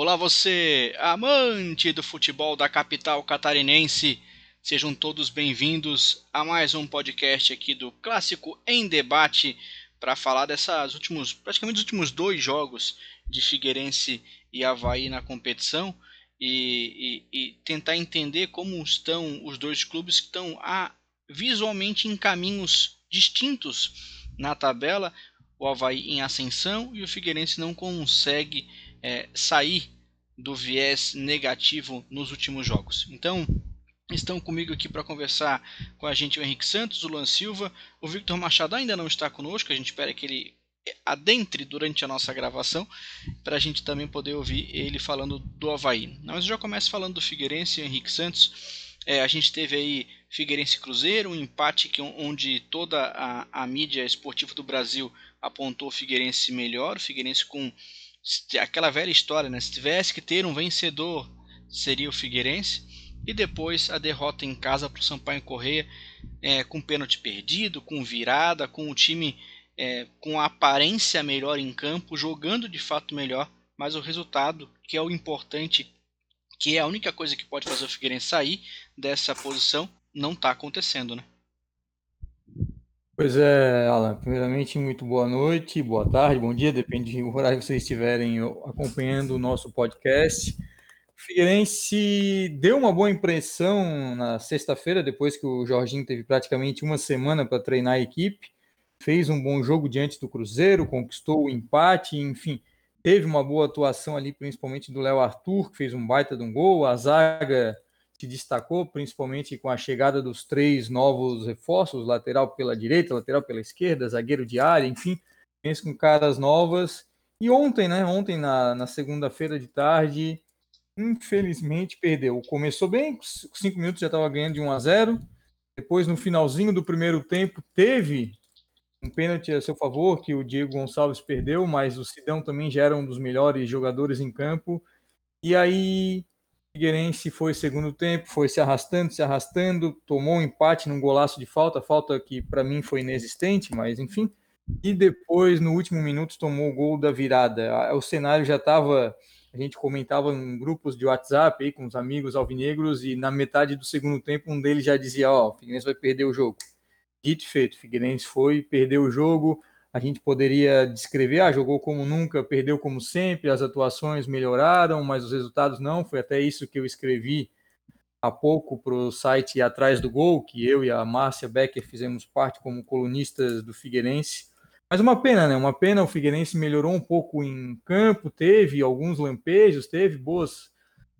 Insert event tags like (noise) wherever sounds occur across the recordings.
Olá, você, amante do futebol da capital catarinense. Sejam todos bem-vindos a mais um podcast aqui do Clássico em Debate para falar dessas últimos, praticamente os últimos dois jogos de Figueirense e Havaí na competição e, e, e tentar entender como estão os dois clubes que estão a, visualmente em caminhos distintos na tabela. O Havaí em ascensão e o Figueirense não consegue é, sair do viés negativo nos últimos jogos. Então, estão comigo aqui para conversar com a gente o Henrique Santos, o Luan Silva, o Victor Machado ainda não está conosco, a gente espera que ele adentre durante a nossa gravação, para a gente também poder ouvir ele falando do Havaí. Mas eu já começo falando do Figueirense e Henrique Santos. É, a gente teve aí Figueirense Cruzeiro, um empate que, onde toda a, a mídia esportiva do Brasil apontou o Figueirense melhor, o Figueirense com aquela velha história, né? Se tivesse que ter um vencedor, seria o Figueirense. E depois a derrota em casa para o Sampaio Correia, é, com pênalti perdido, com virada, com o time é, com a aparência melhor em campo, jogando de fato melhor, mas o resultado, que é o importante, que é a única coisa que pode fazer o Figueirense sair dessa posição, não está acontecendo, né? Pois é, Alan. Primeiramente, muito boa noite, boa tarde, bom dia, depende do horário que vocês estiverem acompanhando o nosso podcast. O Figueirense deu uma boa impressão na sexta-feira, depois que o Jorginho teve praticamente uma semana para treinar a equipe. Fez um bom jogo diante do Cruzeiro, conquistou o empate, enfim, teve uma boa atuação ali, principalmente do Léo Arthur, que fez um baita de um gol. A zaga se destacou, principalmente com a chegada dos três novos reforços, lateral pela direita, lateral pela esquerda, zagueiro de área, enfim, penso com caras novas. E ontem, né? Ontem, na, na segunda-feira de tarde, infelizmente perdeu. Começou bem, cinco minutos já estava ganhando de 1 a 0. Depois, no finalzinho do primeiro tempo, teve um pênalti a seu favor, que o Diego Gonçalves perdeu, mas o Sidão também já era um dos melhores jogadores em campo. E aí Figueirense foi segundo tempo, foi se arrastando, se arrastando, tomou um empate num golaço de falta, falta que para mim foi inexistente, mas enfim. E depois, no último minuto, tomou o gol da virada. O cenário já estava, a gente comentava em grupos de WhatsApp aí com os amigos alvinegros, e na metade do segundo tempo, um deles já dizia: Ó, oh, o Figueirense vai perder o jogo. Dito feito, Figueirense foi, perdeu o jogo, a gente poderia descrever, ah, jogou como nunca, perdeu como sempre, as atuações melhoraram, mas os resultados não. Foi até isso que eu escrevi há pouco para o site Atrás do Gol, que eu e a Márcia Becker fizemos parte como colunistas do Figueirense. Mas uma pena, né? Uma pena, o Figueirense melhorou um pouco em campo, teve alguns lampejos, teve boas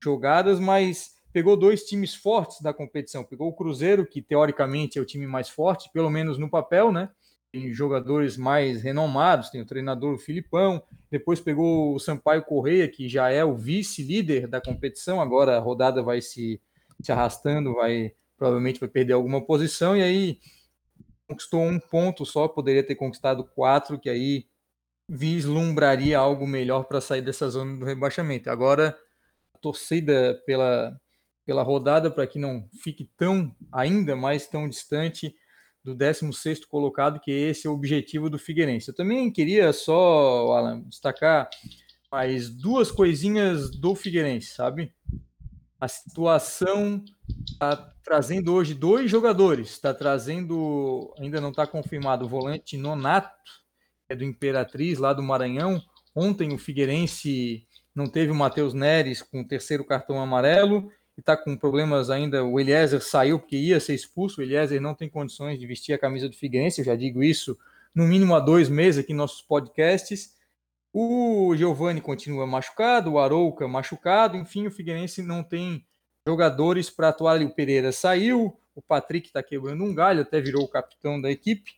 jogadas, mas pegou dois times fortes da competição. Pegou o Cruzeiro, que teoricamente é o time mais forte, pelo menos no papel, né? Tem jogadores mais renomados, tem o treinador Filipão, depois pegou o Sampaio Correia, que já é o vice-líder da competição, agora a rodada vai se, se arrastando, vai provavelmente vai perder alguma posição, e aí conquistou um ponto só, poderia ter conquistado quatro, que aí vislumbraria algo melhor para sair dessa zona do rebaixamento. Agora, a torcida pela, pela rodada, para que não fique tão, ainda mais tão distante, do 16º colocado, que esse é o objetivo do Figueirense. Eu também queria só, Alan, destacar mais duas coisinhas do Figueirense, sabe? A situação está trazendo hoje dois jogadores, está trazendo, ainda não está confirmado, o volante Nonato, é do Imperatriz, lá do Maranhão. Ontem o Figueirense não teve o Matheus Neres com o terceiro cartão amarelo está com problemas ainda. O Eliezer saiu porque ia ser expulso. O Eliezer não tem condições de vestir a camisa do Figueirense, eu já digo isso no mínimo há dois meses aqui em nossos podcasts. O Giovani continua machucado, o Arouca machucado, enfim, o Figueirense não tem jogadores para atuar ali. O Pereira saiu, o Patrick está quebrando um galho, até virou o capitão da equipe.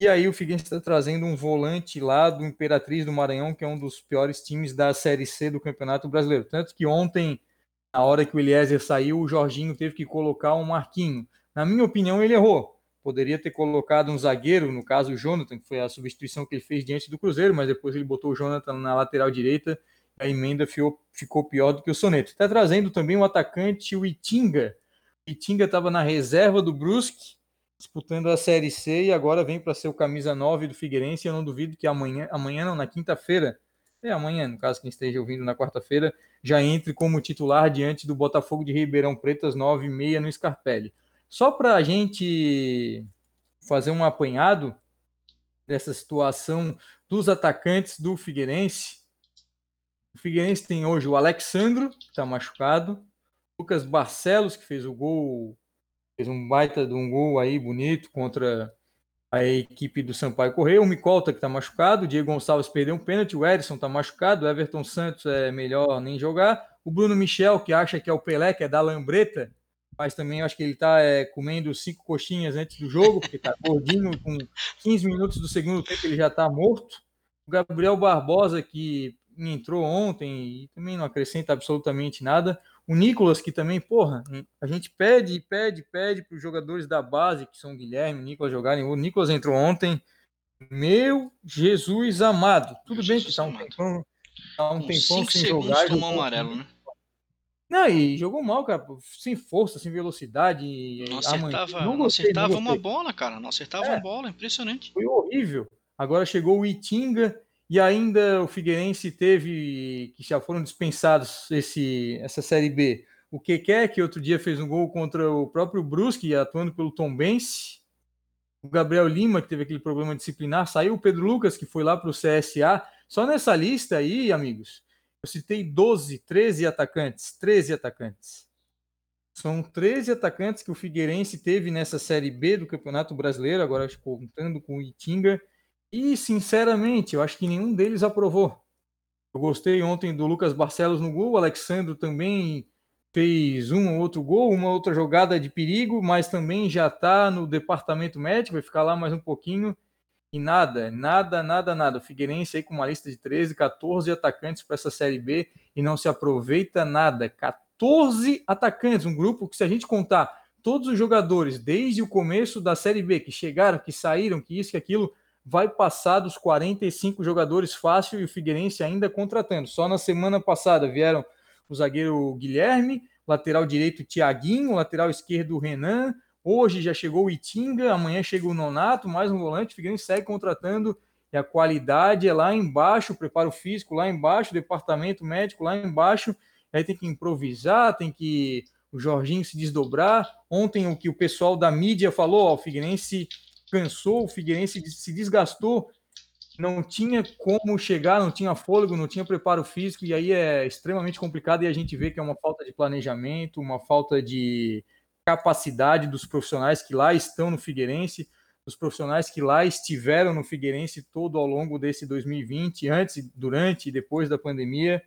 E aí o Figueirense está trazendo um volante lá do Imperatriz do Maranhão, que é um dos piores times da Série C do Campeonato Brasileiro. Tanto que ontem na hora que o Eliezer saiu, o Jorginho teve que colocar um Marquinho. Na minha opinião, ele errou. Poderia ter colocado um zagueiro, no caso o Jonathan, que foi a substituição que ele fez diante do Cruzeiro, mas depois ele botou o Jonathan na lateral direita, a emenda ficou, pior do que o Soneto. Está trazendo também o atacante, o Itinga. O Itinga estava na reserva do Brusque, disputando a Série C, e agora vem para ser o camisa 9 do Figueirense. Eu não duvido que amanhã, amanhã não, na quinta-feira, é amanhã, no caso, quem esteja ouvindo na quarta-feira, já entre como titular diante do Botafogo de Ribeirão Preto às 9h30 no Scarpelli. Só para a gente fazer um apanhado dessa situação dos atacantes do Figueirense. O Figueirense tem hoje o Alexandro, que está machucado, Lucas Barcelos, que fez o gol, fez um baita de um gol aí bonito contra a equipe do Sampaio Correia, o Micolta que está machucado, o Diego Gonçalves perdeu um pênalti, o Edson está machucado, o Everton Santos é melhor nem jogar, o Bruno Michel, que acha que é o Pelé, que é da Lambreta, mas também acho que ele está é, comendo cinco coxinhas antes do jogo, porque está gordinho, com 15 minutos do segundo tempo ele já está morto. O Gabriel Barbosa, que entrou ontem e também não acrescenta absolutamente nada. O Nicolas, que também, porra, a gente pede, pede, pede para os jogadores da base, que são o Guilherme, o Nicolas jogarem. O Nicolas entrou ontem. Meu Jesus amado. Tudo bem que está um tempão, tá um tempão sem jogar. Tomou amarelo, né? Não, e jogou mal, cara, sem força, sem velocidade. Não acertava, não, não acertava uma bola, cara. Não acertava é, uma bola, impressionante. Foi horrível. Agora chegou o Itinga e ainda o Figueirense teve, que já foram dispensados esse, essa Série B, o Keké, que outro dia fez um gol contra o próprio Brusque, atuando pelo Tom Bense. O Gabriel Lima, que teve aquele problema disciplinar, saiu o Pedro Lucas, que foi lá para o CSA. Só nessa lista aí, amigos, eu citei 12, 13 atacantes. 13 atacantes. São 13 atacantes que o Figueirense teve nessa Série B do Campeonato Brasileiro, agora contando com o Itinga e, sinceramente, eu acho que nenhum deles aprovou. Eu gostei ontem do Lucas Barcelos no gol, o Alexandre também fez um ou outro gol, uma outra jogada de perigo, mas também já está no departamento médico, vai ficar lá mais um pouquinho. E nada, nada, nada, nada. O Figueirense aí com uma lista de 13, 14 atacantes para essa Série B e não se aproveita nada. 14 atacantes, um grupo que se a gente contar todos os jogadores desde o começo da Série B que chegaram, que saíram, que isso, que aquilo, vai passar dos 45 jogadores fácil e o Figueirense ainda contratando. Só na semana passada vieram o zagueiro Guilherme, lateral direito Tiaguinho, lateral esquerdo Renan, hoje já chegou o Itinga, amanhã chega o Nonato, mais um volante, o Figueirense segue contratando e a qualidade é lá embaixo, o preparo físico lá embaixo, departamento médico lá embaixo, aí tem que improvisar, tem que o Jorginho se desdobrar. Ontem o que o pessoal da mídia falou, ó, o Figueirense cansou, o Figueirense se desgastou, não tinha como chegar, não tinha fôlego, não tinha preparo físico, e aí é extremamente complicado e a gente vê que é uma falta de planejamento, uma falta de capacidade dos profissionais que lá estão no Figueirense, dos profissionais que lá estiveram no Figueirense todo ao longo desse 2020, antes, durante e depois da pandemia,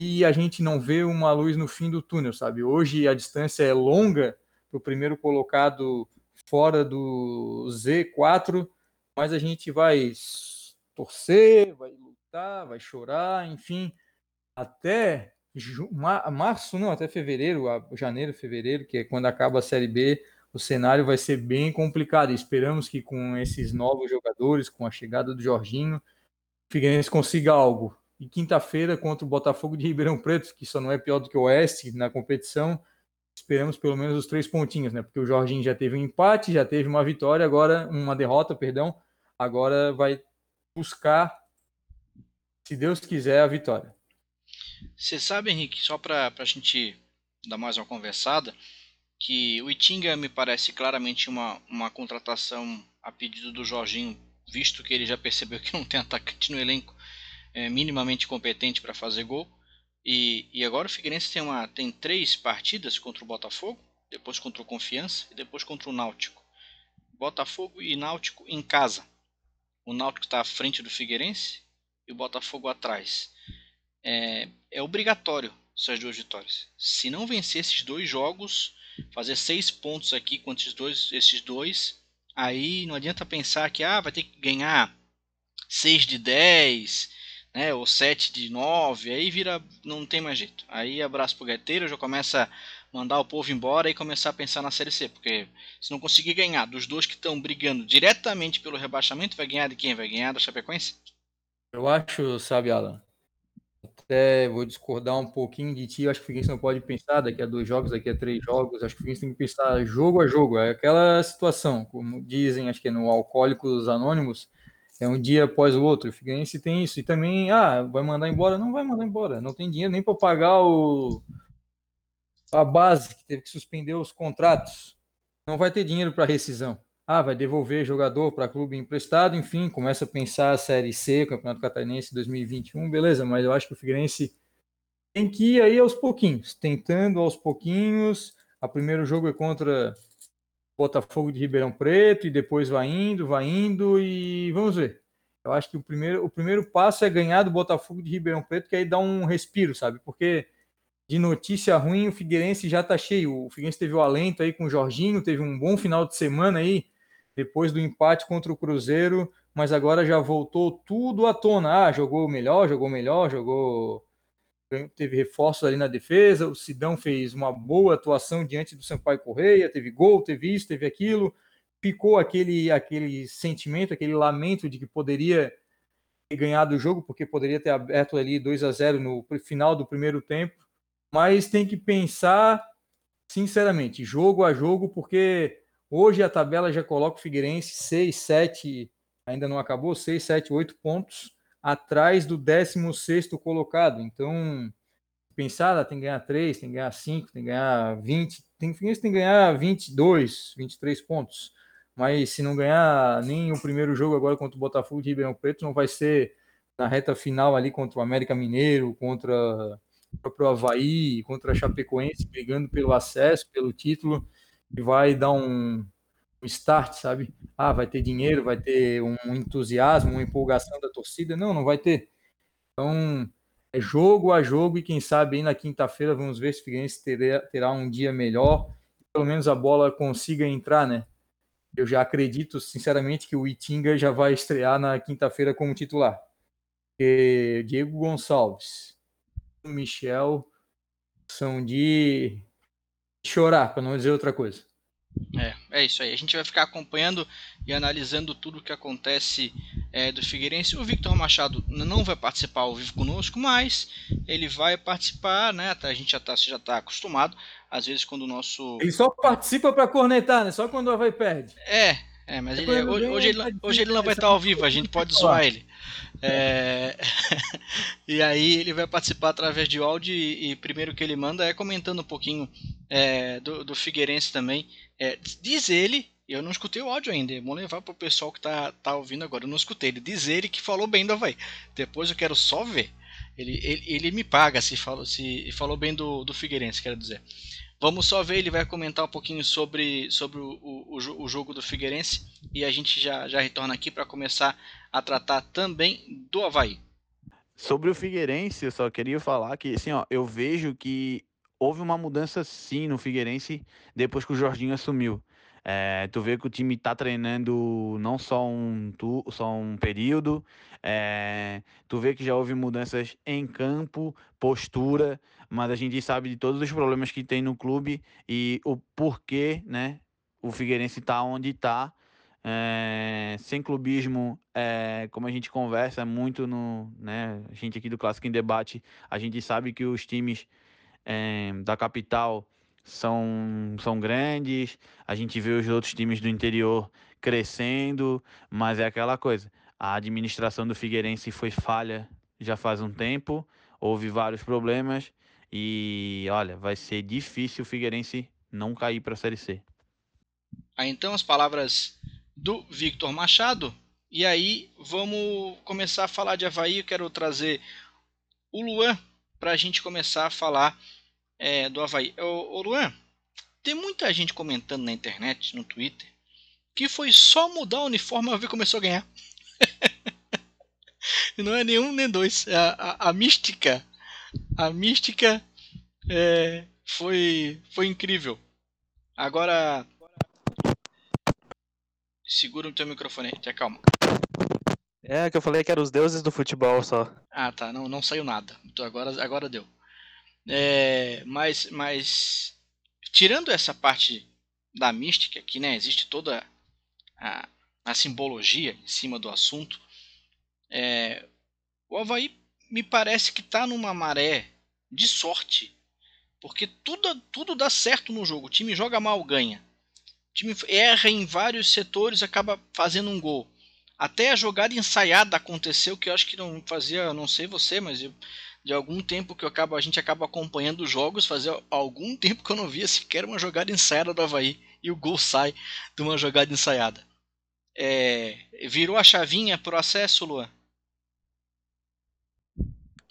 e a gente não vê uma luz no fim do túnel, sabe? Hoje a distância é longa para o primeiro colocado fora do Z4, mas a gente vai torcer, vai lutar, vai chorar, enfim, até março, não, até fevereiro, janeiro, fevereiro, que é quando acaba a Série B, o cenário vai ser bem complicado. Esperamos que com esses novos jogadores, com a chegada do Jorginho, o Figueirense consiga algo. E quinta-feira contra o Botafogo de Ribeirão Preto, que só não é pior do que o Oeste na competição, esperamos pelo menos os três pontinhos, né? Porque o Jorginho já teve um empate, já teve uma vitória, agora uma derrota, perdão. Agora vai buscar, se Deus quiser, a vitória. Você sabe, Henrique, só para a gente dar mais uma conversada, que o Itinga me parece claramente uma, uma contratação a pedido do Jorginho, visto que ele já percebeu que não tem (laughs) atacante no elenco é, minimamente competente para fazer gol. E, e agora o Figueirense tem, uma, tem três partidas contra o Botafogo, depois contra o Confiança e depois contra o Náutico. Botafogo e Náutico em casa. O Náutico está à frente do Figueirense e o Botafogo atrás. É, é obrigatório essas duas vitórias. Se não vencer esses dois jogos, fazer seis pontos aqui contra esses dois, esses dois aí não adianta pensar que ah, vai ter que ganhar 6 de 10, né, ou 7 de 9, aí vira, não tem mais jeito. Aí abraço pro gaiteiro, já começa a mandar o povo embora e começar a pensar na Série C, porque se não conseguir ganhar dos dois que estão brigando diretamente pelo rebaixamento, vai ganhar de quem? Vai ganhar da Chapecoense? Eu acho, sabe, Alan, até vou discordar um pouquinho de ti, acho que o Figueirense não pode pensar daqui a dois jogos, daqui a três jogos, acho que o Figueirense tem que pensar jogo a jogo, é aquela situação, como dizem, acho que é no Alcoólicos Anônimos, é um dia após o outro. O Figueirense tem isso. E também, ah, vai mandar embora? Não vai mandar embora. Não tem dinheiro nem para pagar o, a base, que teve que suspender os contratos. Não vai ter dinheiro para rescisão. Ah, vai devolver jogador para clube emprestado, enfim, começa a pensar a Série C, Campeonato Catarinense 2021, beleza, mas eu acho que o Figueirense tem que ir aí aos pouquinhos, tentando aos pouquinhos. O primeiro jogo é contra Botafogo de Ribeirão Preto e depois vai indo, vai indo e vamos ver. Eu acho que o primeiro, o primeiro passo é ganhar do Botafogo de Ribeirão Preto, que aí dá um respiro, sabe? Porque de notícia ruim, o Figueirense já tá cheio. O Figueirense teve o alento aí com o Jorginho, teve um bom final de semana aí, depois do empate contra o Cruzeiro, mas agora já voltou tudo à tona. Ah, jogou melhor, jogou melhor, jogou. Teve reforços ali na defesa. O Sidão fez uma boa atuação diante do Sampaio Correia, teve gol, teve isso, teve aquilo. Ficou aquele, aquele sentimento, aquele lamento de que poderia ter ganhado o jogo, porque poderia ter aberto ali 2 a 0 no final do primeiro tempo. Mas tem que pensar, sinceramente, jogo a jogo, porque hoje a tabela já coloca o Figueirense 6, 7, ainda não acabou, 6, 7, 8 pontos atrás do 16 colocado. Então, pensar, ah, tem que ganhar 3, tem que ganhar 5, tem que ganhar 20, tem, tem que ganhar 22, 23 pontos mas se não ganhar nem o primeiro jogo agora contra o Botafogo de Ribeirão Preto, não vai ser na reta final ali contra o América Mineiro, contra o próprio Havaí, contra a Chapecoense, brigando pelo acesso, pelo título, e vai dar um, um start, sabe? Ah, vai ter dinheiro, vai ter um entusiasmo, uma empolgação da torcida. Não, não vai ter. Então, é jogo a jogo, e quem sabe aí na quinta-feira vamos ver se o Figueirense terá, terá um dia melhor, pelo menos a bola consiga entrar, né? Eu já acredito, sinceramente, que o Itinga já vai estrear na quinta-feira como titular. Porque Diego Gonçalves, Michel são de chorar, para não dizer outra coisa. É, é isso aí. A gente vai ficar acompanhando e analisando tudo o que acontece é, do Figueirense. O Victor Machado não vai participar ao vivo conosco, mas ele vai participar, né? A gente já está já tá acostumado. Às vezes quando o nosso. Ele só participa para cornetar, né? Só quando o Havaí perde. É, é, mas ele, hoje, hoje, ele, hoje ele não vai estar ao vivo, a gente pode (laughs) zoar ele. É... (laughs) e aí ele vai participar através de áudio e, e primeiro que ele manda é comentando um pouquinho é, do, do Figueirense também. É, diz ele, eu não escutei o áudio ainda, vou levar para o pessoal que tá, tá ouvindo agora, eu não escutei ele. Diz ele que falou bem do Havaí. Depois eu quero só ver. Ele, ele, ele me paga se falou, se falou bem do, do Figueirense, quero dizer. Vamos só ver, ele vai comentar um pouquinho sobre, sobre o, o, o jogo do Figueirense e a gente já, já retorna aqui para começar a tratar também do Havaí. Sobre o Figueirense, eu só queria falar que assim, ó, eu vejo que houve uma mudança sim no Figueirense depois que o Jorginho assumiu. É, tu vê que o time está treinando não só um, tu, só um período, é, tu vê que já houve mudanças em campo, postura, mas a gente sabe de todos os problemas que tem no clube e o porquê, né? O Figueirense está onde está. É, sem clubismo, é, como a gente conversa muito no, né, a gente aqui do Clássico em Debate, a gente sabe que os times é, da capital são, são grandes, a gente vê os outros times do interior crescendo, mas é aquela coisa, a administração do Figueirense foi falha já faz um tempo, houve vários problemas e olha, vai ser difícil o Figueirense não cair para a Série C. Aí então as palavras do Victor Machado. E aí vamos começar a falar de Havaí. Eu quero trazer o Luan para a gente começar a falar é, do Havaí. Ô, ô Luan, tem muita gente comentando na internet, no Twitter, que foi só mudar o uniforme e o Havaí começou a ganhar. (laughs) Não é nenhum nem dois. A, a, a mística. A mística é, foi, foi incrível. Agora. Segura o teu microfone aí, te acalma. É, que eu falei que eram os deuses do futebol só. Ah, tá. Não, não saiu nada. Então agora, agora deu. É, mas, mas. Tirando essa parte da mística, que né, existe toda a, a simbologia em cima do assunto, é, o Havaí me parece que está numa maré de sorte. Porque tudo, tudo dá certo no jogo. O time joga mal, ganha. O time erra em vários setores acaba fazendo um gol. Até a jogada ensaiada aconteceu, que eu acho que não fazia, não sei você, mas eu, de algum tempo que acabo, a gente acaba acompanhando os jogos, fazia algum (laughs) tempo que eu não via sequer uma jogada ensaiada do Havaí e o gol sai de uma jogada ensaiada. É, virou a chavinha pro acesso, Luan?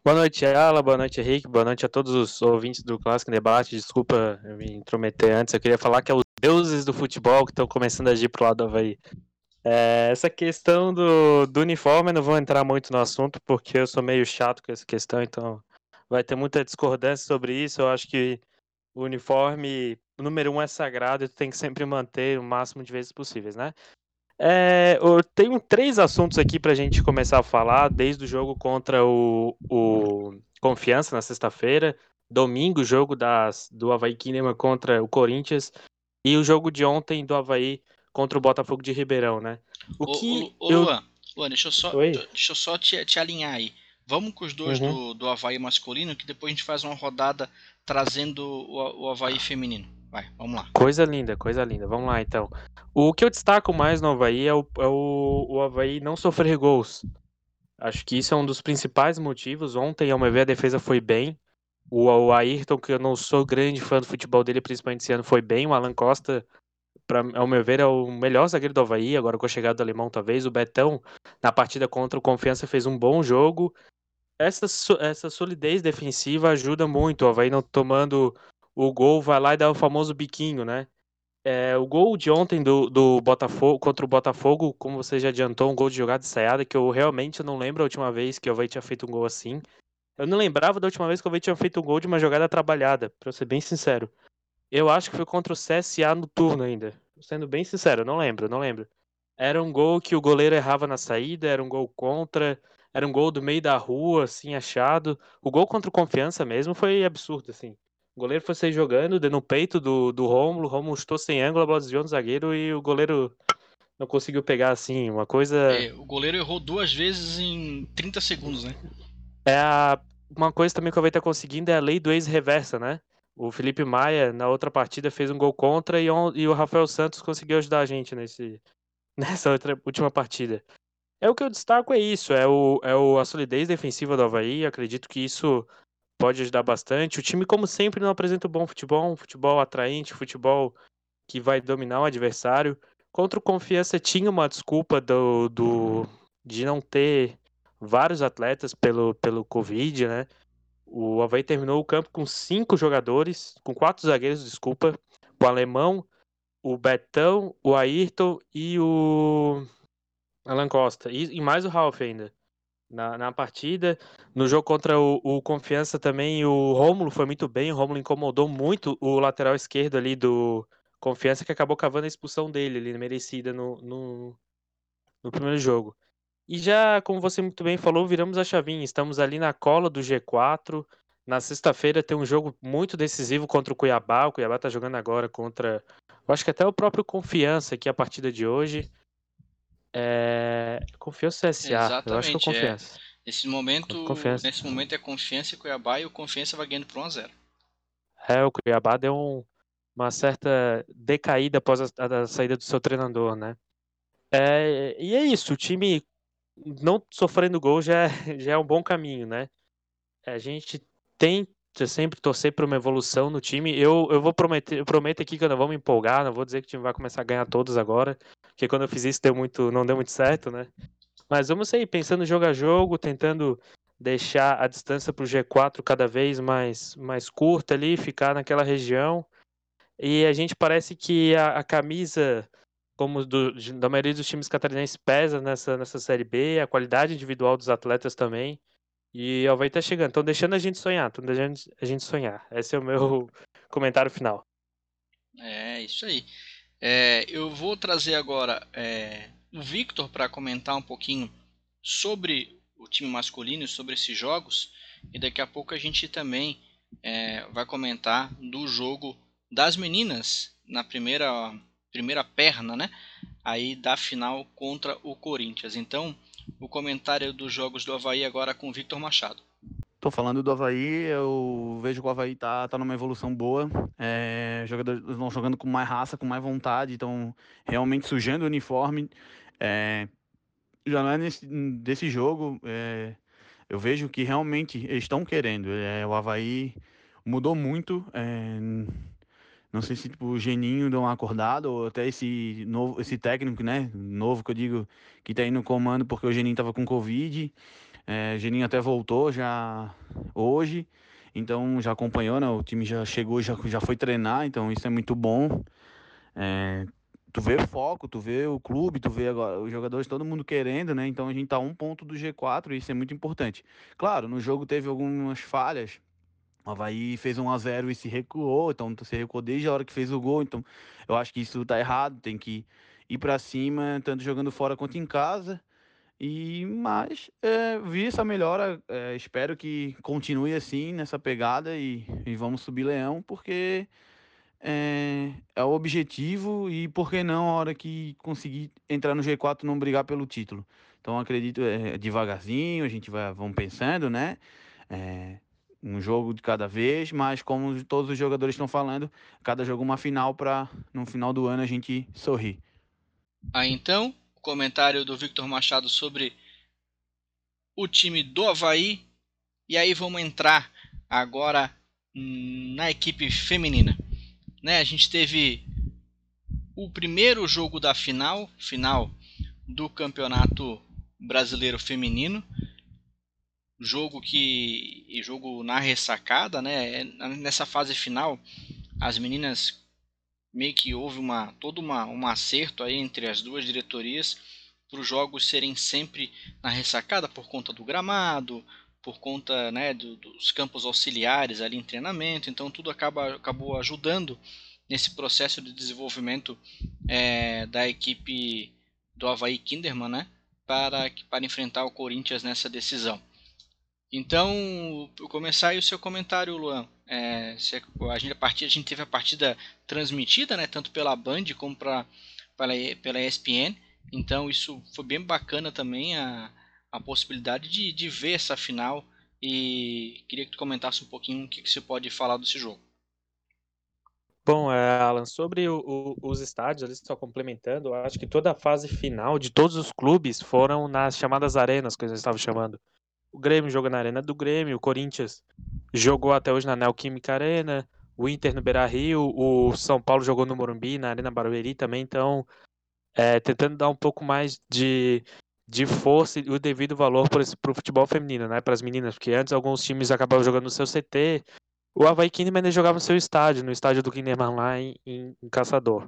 Boa noite, Ala. Boa noite, Henrique. Boa noite a todos os ouvintes do Clássico Debate. Desculpa eu me intrometer antes. Eu queria falar que é os deuses do futebol que estão começando a agir pro lado do Havaí. É, essa questão do, do uniforme, eu não vou entrar muito no assunto, porque eu sou meio chato com essa questão, então vai ter muita discordância sobre isso. Eu acho que o uniforme, número um, é sagrado e tem que sempre manter o máximo de vezes possíveis, né? É, eu tenho três assuntos aqui para a gente começar a falar, desde o jogo contra o, o Confiança na sexta-feira, domingo, jogo das, do Havaí Kinema contra o Corinthians, e o jogo de ontem do Havaí contra o Botafogo de Ribeirão, né? O que ô, ô, eu... Luan, Luan, deixa eu só, Oi? deixa eu só te, te alinhar aí. Vamos com os dois uhum. do, do Havaí masculino, que depois a gente faz uma rodada trazendo o, o Havaí feminino. Vai, vamos lá. Coisa linda, coisa linda. Vamos lá, então. O que eu destaco mais no Havaí é o, é o, o Havaí não sofrer gols. Acho que isso é um dos principais motivos. Ontem, ao meu ver, a defesa foi bem. O, o Ayrton, que eu não sou grande fã do futebol dele, principalmente esse ano, foi bem. O Alan Costa, pra, ao meu ver, é o melhor zagueiro do Havaí, agora com a chegada do Alemão, talvez. O Betão, na partida contra o Confiança, fez um bom jogo. Essa, essa solidez defensiva ajuda muito. O Havaí não tomando o gol, vai lá e dá o famoso biquinho, né? É, o gol de ontem do, do Botafogo contra o Botafogo, como você já adiantou, um gol de jogada ensaiada, que eu realmente não lembro a última vez que o Havaí tinha feito um gol assim. Eu não lembrava da última vez que o Havaí tinha feito um gol de uma jogada trabalhada, pra ser bem sincero. Eu acho que foi contra o CSA no turno ainda. Sendo bem sincero, não lembro, não lembro. Era um gol que o goleiro errava na saída, era um gol contra, era um gol do meio da rua, assim, achado. O gol contra o Confiança mesmo foi absurdo, assim. O goleiro foi sair jogando, deu no peito do, do Rômulo, o Rômulo estou sem ângulo, a bola desviou no zagueiro e o goleiro não conseguiu pegar assim, uma coisa. É, o goleiro errou duas vezes em 30 segundos, né? É a... uma coisa também que o Havaí tá conseguindo é a lei do ex-reversa, né? O Felipe Maia, na outra partida, fez um gol contra e, e o Rafael Santos conseguiu ajudar a gente nesse... (laughs) nessa outra, última partida. É o que eu destaco é isso, é, o, é o, a solidez defensiva do Havaí. Acredito que isso pode ajudar bastante. O time, como sempre, não apresenta um bom futebol, um futebol atraente, futebol que vai dominar o adversário. Contra o Confiança tinha uma desculpa do, do de não ter vários atletas pelo, pelo Covid, né? O Havaí terminou o campo com cinco jogadores, com quatro zagueiros, desculpa. O Alemão, o Betão, o Ayrton e o Alan Costa. E, e mais o Ralf ainda na, na partida. No jogo contra o, o Confiança também, o Rômulo foi muito bem. O Rômulo incomodou muito o lateral esquerdo ali do Confiança, que acabou cavando a expulsão dele ali, merecida no, no, no primeiro jogo. E já, como você muito bem falou, viramos a chavinha. Estamos ali na cola do G4. Na sexta-feira tem um jogo muito decisivo contra o Cuiabá. O Cuiabá está jogando agora contra. Eu acho que até o próprio Confiança aqui a partida de hoje. É... Confiança SA. Exatamente, eu acho que é confiança. É. Nesse momento, confiança. nesse momento é confiança e Cuiabá e o confiança vai ganhando por 1 a 0. É, o Cuiabá deu um, uma certa decaída após a, a, saída do seu treinador, né? É, e é isso, o time não sofrendo gol já, é, (laughs) já é um bom caminho, né? A gente tem sempre torcer para uma evolução no time. Eu, eu vou prometer, eu prometo aqui que eu não vou me empolgar, não vou dizer que o time vai começar a ganhar todos agora, porque quando eu fiz isso deu muito, não deu muito certo, né? Mas vamos aí, pensando jogo a jogo, tentando deixar a distância para o G4 cada vez mais, mais curta ali, ficar naquela região. E a gente parece que a, a camisa, como do, da maioria dos times catarinenses, pesa nessa, nessa Série B, a qualidade individual dos atletas também. E o Havaí tá chegando. Estão deixando a gente sonhar. Estão deixando a gente sonhar. Esse é o meu (laughs) comentário final. É, isso aí. É, eu vou trazer agora é, o Victor para comentar um pouquinho sobre o time masculino e sobre esses jogos. E daqui a pouco a gente também é, vai comentar do jogo das meninas na primeira, primeira perna, né? Aí da final contra o Corinthians. Então, o comentário dos jogos do Havaí agora com o Victor Machado. Tô falando do Havaí, eu vejo que o Havaí tá, tá numa evolução boa. É, jogadores vão jogando com mais raça, com mais vontade, estão realmente sujando o uniforme. É, já não é nesse, desse jogo. É, eu vejo que realmente eles estão querendo. É, o Havaí mudou muito. É, não sei se tipo, o Geninho deu uma acordada ou até esse novo, esse técnico, né? Novo que eu digo que tá aí no comando porque o Geninho tava com Covid. É, Geninho até voltou já hoje. Então já acompanhou, né? O time já chegou, já, já foi treinar, então isso é muito bom. É, tu vê o foco, tu vê o clube, tu vê agora os jogadores, todo mundo querendo, né? Então a gente tá um ponto do G4 e isso é muito importante. Claro, no jogo teve algumas falhas, o Havaí fez 1 a 0 e se recuou, então você recuou desde a hora que fez o gol, então eu acho que isso tá errado, tem que ir para cima, tanto jogando fora quanto em casa. E mas é, vi essa melhora, é, espero que continue assim nessa pegada e, e vamos subir leão, porque é, é, o objetivo e por que não a hora que conseguir entrar no G4 não brigar pelo título. Então acredito é, devagarzinho, a gente vai vamos pensando, né? É, um jogo de cada vez, mas como todos os jogadores estão falando, cada jogo uma final para no final do ano a gente sorrir. Aí então, comentário do Victor Machado sobre o time do Havaí. E aí vamos entrar agora na equipe feminina. Né, a gente teve o primeiro jogo da final, final do Campeonato Brasileiro Feminino, jogo que jogo na ressacada, né? É, nessa fase final, as meninas meio que houve uma todo uma, um acerto aí entre as duas diretorias para os jogos serem sempre na ressacada por conta do gramado, por conta né, do, dos campos auxiliares ali em treinamento. Então tudo acaba acabou ajudando nesse processo de desenvolvimento é, da equipe do Havaí Kinderman, né? Para, para enfrentar o Corinthians nessa decisão. Então, eu começar aí o seu comentário, Luan. É, a, gente, a, partida, a gente teve a partida transmitida, né, tanto pela Band como pra, pela, pela ESPN. Então, isso foi bem bacana também, a, a possibilidade de, de ver essa final. E queria que tu comentasse um pouquinho o que, que você pode falar desse jogo. Bom, é, Alan, sobre o, o, os estádios, ali só complementando, eu acho que toda a fase final de todos os clubes foram nas chamadas arenas, que eles estavam chamando. O Grêmio jogou na Arena do Grêmio, o Corinthians jogou até hoje na Neoquímica Arena, o Inter no Beira-Rio, o São Paulo jogou no Morumbi, na Arena Barueri também, então é, tentando dar um pouco mais de, de força e o devido valor para o futebol feminino, né, para as meninas, porque antes alguns times acabavam jogando no seu CT, o Havaí Kinderman jogava no seu estádio, no estádio do Kinderman lá em, em, em Caçador.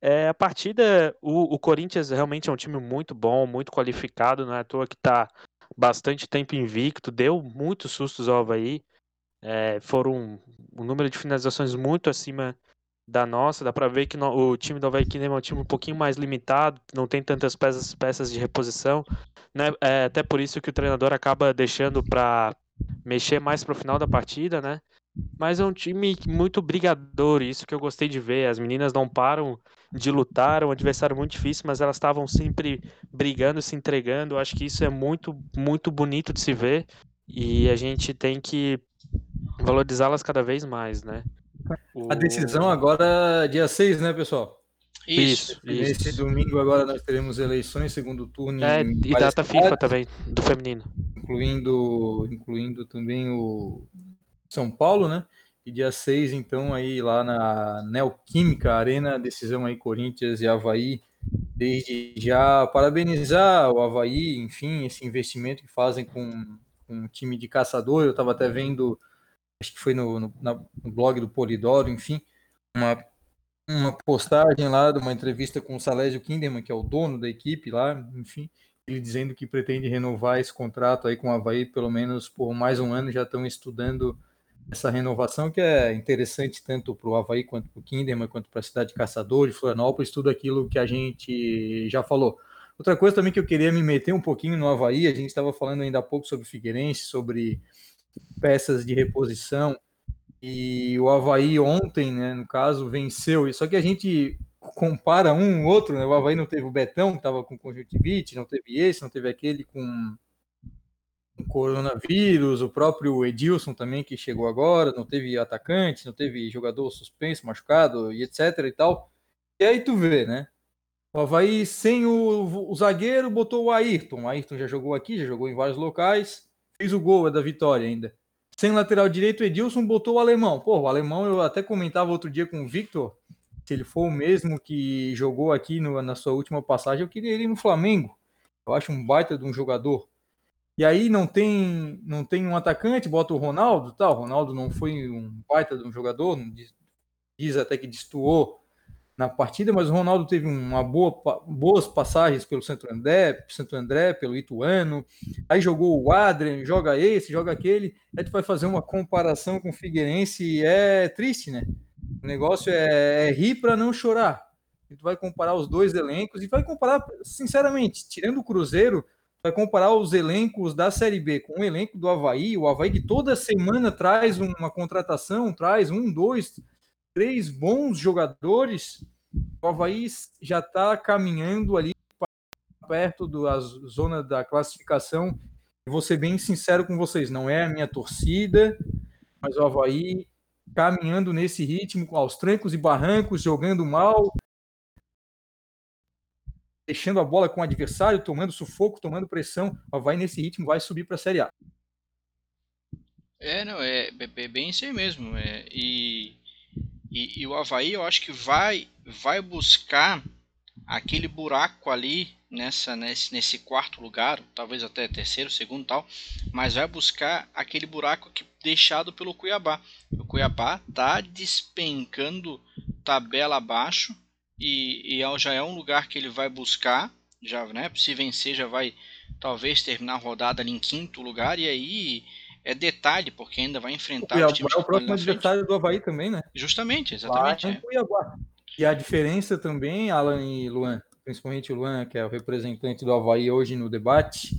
É, a partida, o, o, Corinthians realmente é um time muito bom, muito qualificado, não é à toa que está bastante tempo invicto, deu muitos sustos ao Havaí. É, foram um, número de finalizações muito acima da nossa. Dá para ver que no, o time do Havaí é um time um pouquinho mais limitado, não tem tantas peças, peças de reposição. Né? É até por isso que o treinador acaba deixando para mexer mais para o final da partida, né? Mas é um time muito brigador, isso que eu gostei de ver. As meninas não param de lutar, é um adversário muito difícil, mas elas estavam sempre brigando, se entregando. Eu acho que isso é muito, muito bonito de se ver e a gente tem que valorizá-las cada vez mais, né? A decisão agora é dia 6, né, pessoal? Isso, Nesse domingo agora nós teremos eleições, segundo turno. É, e data FIFA também, do feminino. Incluindo, incluindo também o São Paulo, né? E dia 6, então, aí lá na Neoquímica Arena, decisão aí Corinthians e Havaí. Desde já parabenizar o Havaí, enfim, esse investimento que fazem com, com um time de caçador. Eu estava até vendo, acho que foi no, no, na, no blog do Polidoro, enfim, uma, uma postagem lá de uma entrevista com o Salésio Kinderman, que é o dono da equipe lá, enfim, ele dizendo que pretende renovar esse contrato aí com o Havaí pelo menos por mais um ano, já estão estudando essa renovação que é interessante tanto para o Havaí quanto para o Kinderman, quanto para a cidade de Caçador, de Florianópolis, tudo aquilo que a gente já falou. Outra coisa também que eu queria me meter um pouquinho no Havaí, a gente estava falando ainda há pouco sobre Figueirense, sobre peças de reposição, e o Havaí ontem, né, no caso, venceu, só que a gente compara um outro, né, o Havaí não teve o Betão, que estava com conjuntivite, não teve esse, não teve aquele com coronavírus, o próprio Edilson também que chegou agora, não teve atacante, não teve jogador suspenso, machucado e etc e tal. E aí tu vê, né? O Havaí sem o, o, zagueiro botou o Ayrton. O Ayrton já jogou aqui, já jogou em vários locais. Fez o gol da vitória ainda. Sem lateral direito, Edilson botou o alemão. Pô, o alemão eu até comentava outro dia com o Victor. Se ele for o mesmo que jogou aqui no, na sua última passagem, eu queria ele no Flamengo. Eu acho um baita de um jogador. E aí não tem não tem um atacante, bota o Ronaldo, tal. O Ronaldo não foi um baita de um jogador, diz, diz até que destoou na partida, mas o Ronaldo teve uma boa, boas passagens pelo Santo André, Santo André, pelo Ituano. Aí jogou o Adrian, joga esse, joga aquele. Aí tu vai fazer uma comparação com o Figueirense e é triste, né? O negócio é, é rir para não chorar. E tu vai comparar os dois elencos e vai comparar, sinceramente, tirando o Cruzeiro, vai comparar os elencos da Série B com o elenco do Havaí, o Havaí que toda semana traz uma contratação, traz um, dois, três bons jogadores, o Havaí já está caminhando ali perto da zona da classificação. Vou ser bem sincero com vocês, não é a minha torcida, mas o Havaí caminhando nesse ritmo, aos trancos e barrancos, jogando mal, deixando a bola com o adversário, tomando sufoco, tomando pressão. Havaí nesse ritmo vai subir para a Série A. É, não, é, é, bem isso aí mesmo. É, e e, e, o Havaí eu acho que vai, vai buscar aquele buraco ali nessa nesse, nesse quarto lugar, talvez até terceiro, segundo tal, mas vai buscar aquele buraco que deixado pelo Cuiabá. O Cuiabá tá despencando tabela abaixo e, e já é um lugar que ele vai buscar, já, né? Se vencer já vai talvez terminar a rodada ali em quinto lugar e aí é detalhe, porque ainda vai enfrentar o, Cuiabá, é o próximo adversário do Havaí também, né? Justamente, exatamente. É. E a diferença também, Alan e Luan, principalmente o Luan, que é o representante do Havaí hoje no debate,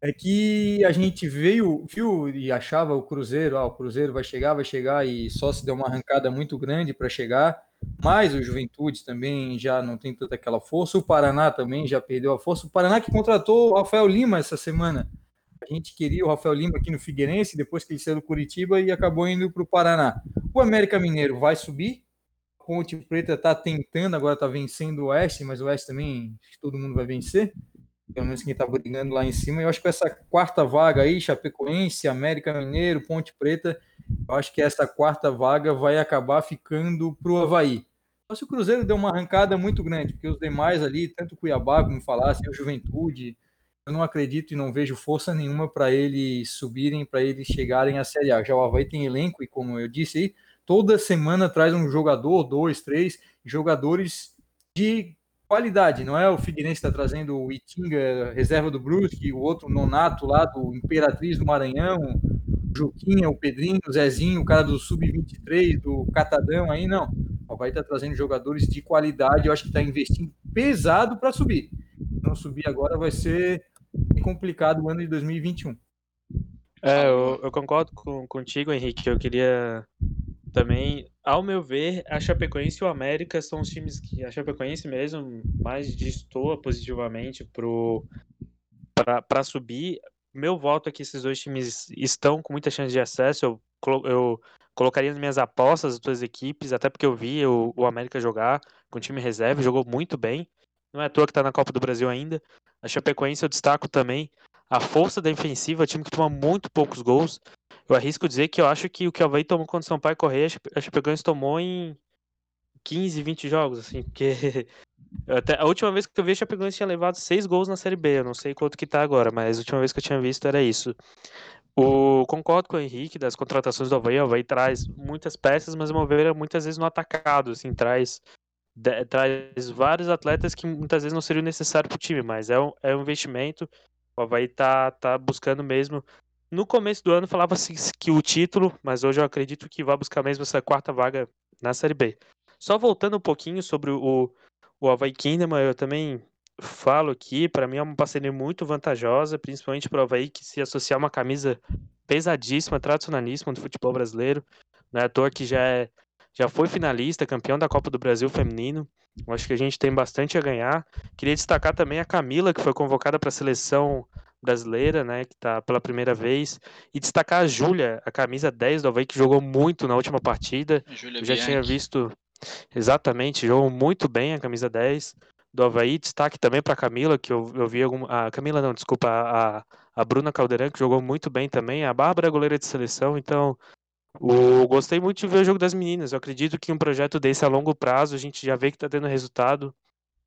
é que a gente veio, viu e achava o Cruzeiro, ah, o Cruzeiro vai chegar, vai chegar, e só se deu uma arrancada muito grande para chegar, mas o Juventude também já não tem tanta aquela força, o Paraná também já perdeu a força, o Paraná que contratou o Rafael Lima essa semana, a gente queria o Rafael Lima aqui no Figueirense, depois que ele saiu do Curitiba e acabou indo para o Paraná. O América Mineiro vai subir. A Ponte Preta está tentando, agora está vencendo o Oeste, mas o Oeste também todo mundo vai vencer. Pelo menos quem está brigando lá em cima. Eu acho que essa quarta vaga aí, Chapecoense, América Mineiro, Ponte Preta, eu acho que essa quarta vaga vai acabar ficando para o Havaí. Mas o Cruzeiro deu uma arrancada muito grande, porque os demais ali, tanto o Cuiabá, como falasse, o Juventude, eu não acredito e não vejo força nenhuma para eles subirem, para eles chegarem à Série A. Já o Havaí tem elenco, e como eu disse aí, toda semana traz um jogador, dois, três jogadores de qualidade. Não é o Figueirense está trazendo o Itinga, reserva do Brusque, o outro nonato lá do Imperatriz do Maranhão, o Juquinha, o Pedrinho, o Zezinho, o cara do Sub-23, do Catadão aí, não. O Havaí está trazendo jogadores de qualidade, eu acho que está investindo pesado para subir. Não subir agora vai ser complicado o ano de 2021. É, eu, eu concordo com, contigo, Henrique. Eu queria também, ao meu ver, a Chapecoense e o América são os times que a Chapecoense mesmo mais destoa positivamente para subir. Meu voto é que esses dois times estão com muita chance de acesso. Eu, eu colocaria nas minhas apostas as duas equipes, até porque eu vi o, o América jogar com time reserva, jogou muito bem. Não é à toa que está na Copa do Brasil ainda. A Chapecoense eu destaco também a força defensiva, time que toma muito poucos gols. Eu arrisco dizer que eu acho que o que o Havaí tomou contra o Sampaio Correia, a Chapecoense tomou em 15, 20 jogos, assim, porque (laughs) até a última vez que eu vi a Chapecoense tinha levado 6 gols na Série B, eu não sei quanto que tá agora, mas a última vez que eu tinha visto era isso. O, concordo com o Henrique das contratações do Havaí, o Havaí traz muitas peças, mas o Moveira muitas vezes no atacado, assim, traz traz vários atletas que muitas vezes não seriam necessários para o time, mas é um, é um investimento. O Havaí tá, tá buscando mesmo. No começo do ano falava-se que o título, mas hoje eu acredito que vai buscar mesmo essa quarta vaga na Série B. Só voltando um pouquinho sobre o, o Havaí Kinderman, eu também falo aqui, para mim é uma parceria muito vantajosa, principalmente para o Havaí que se associar uma camisa pesadíssima, tradicionalíssima do futebol brasileiro. Não é à toa que já é já foi finalista, campeão da Copa do Brasil feminino. Acho que a gente tem bastante a ganhar. Queria destacar também a Camila, que foi convocada para a seleção brasileira, né, que está pela primeira vez, e destacar a Júlia, a camisa 10 do Havaí, que jogou muito na última partida. Eu já tinha visto exatamente, jogou muito bem a camisa 10. do Havaí. Destaque também para Camila, que eu, eu vi alguma. A Camila, não, desculpa, a, a Bruna Caldeirão, que jogou muito bem também. A Bárbara, goleira de seleção. Então, o, gostei muito de ver o jogo das meninas. Eu acredito que um projeto desse a longo prazo, a gente já vê que está tendo resultado,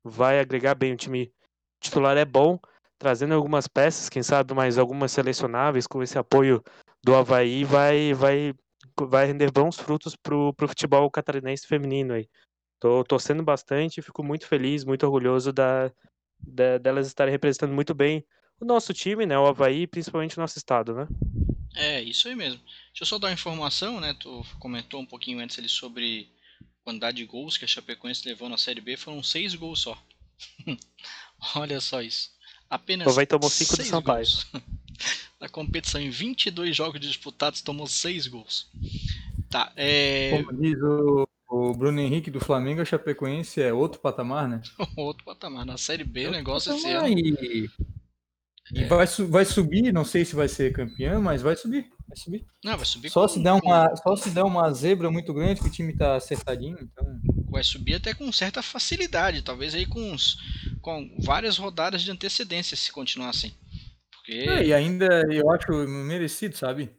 vai agregar bem. O time titular é bom, trazendo algumas peças, quem sabe mais algumas selecionáveis, com esse apoio do Havaí, vai, vai, vai render bons frutos para o futebol catarinense feminino aí. Tô torcendo bastante, fico muito feliz, muito orgulhoso da, da, delas estarem representando muito bem o nosso time, né? O Havaí, principalmente o nosso estado, né? É, isso aí mesmo. Deixa eu só dar uma informação, né? Tu comentou um pouquinho antes ali sobre a quantidade de gols que a Chapecoense levou na Série B. Foram seis gols só. (laughs) Olha só isso. Apenas. O vai tomou cinco do Sampaio. (laughs) Na competição, em 22 jogos disputados, tomou seis gols. Tá, é. Como diz o, o Bruno Henrique do Flamengo, a Chapecoense é outro patamar, né? (laughs) outro patamar. Na Série B, o negócio esse ano. E, e é. vai, vai subir, não sei se vai ser campeão, mas vai subir. Vai subir. Não, vai subir só, com... se der uma, só se der uma zebra muito grande, que o time tá acertadinho. Então... Vai subir até com certa facilidade, talvez aí com, uns, com várias rodadas de antecedência, se continuar assim. Porque... É, e ainda eu acho merecido, sabe?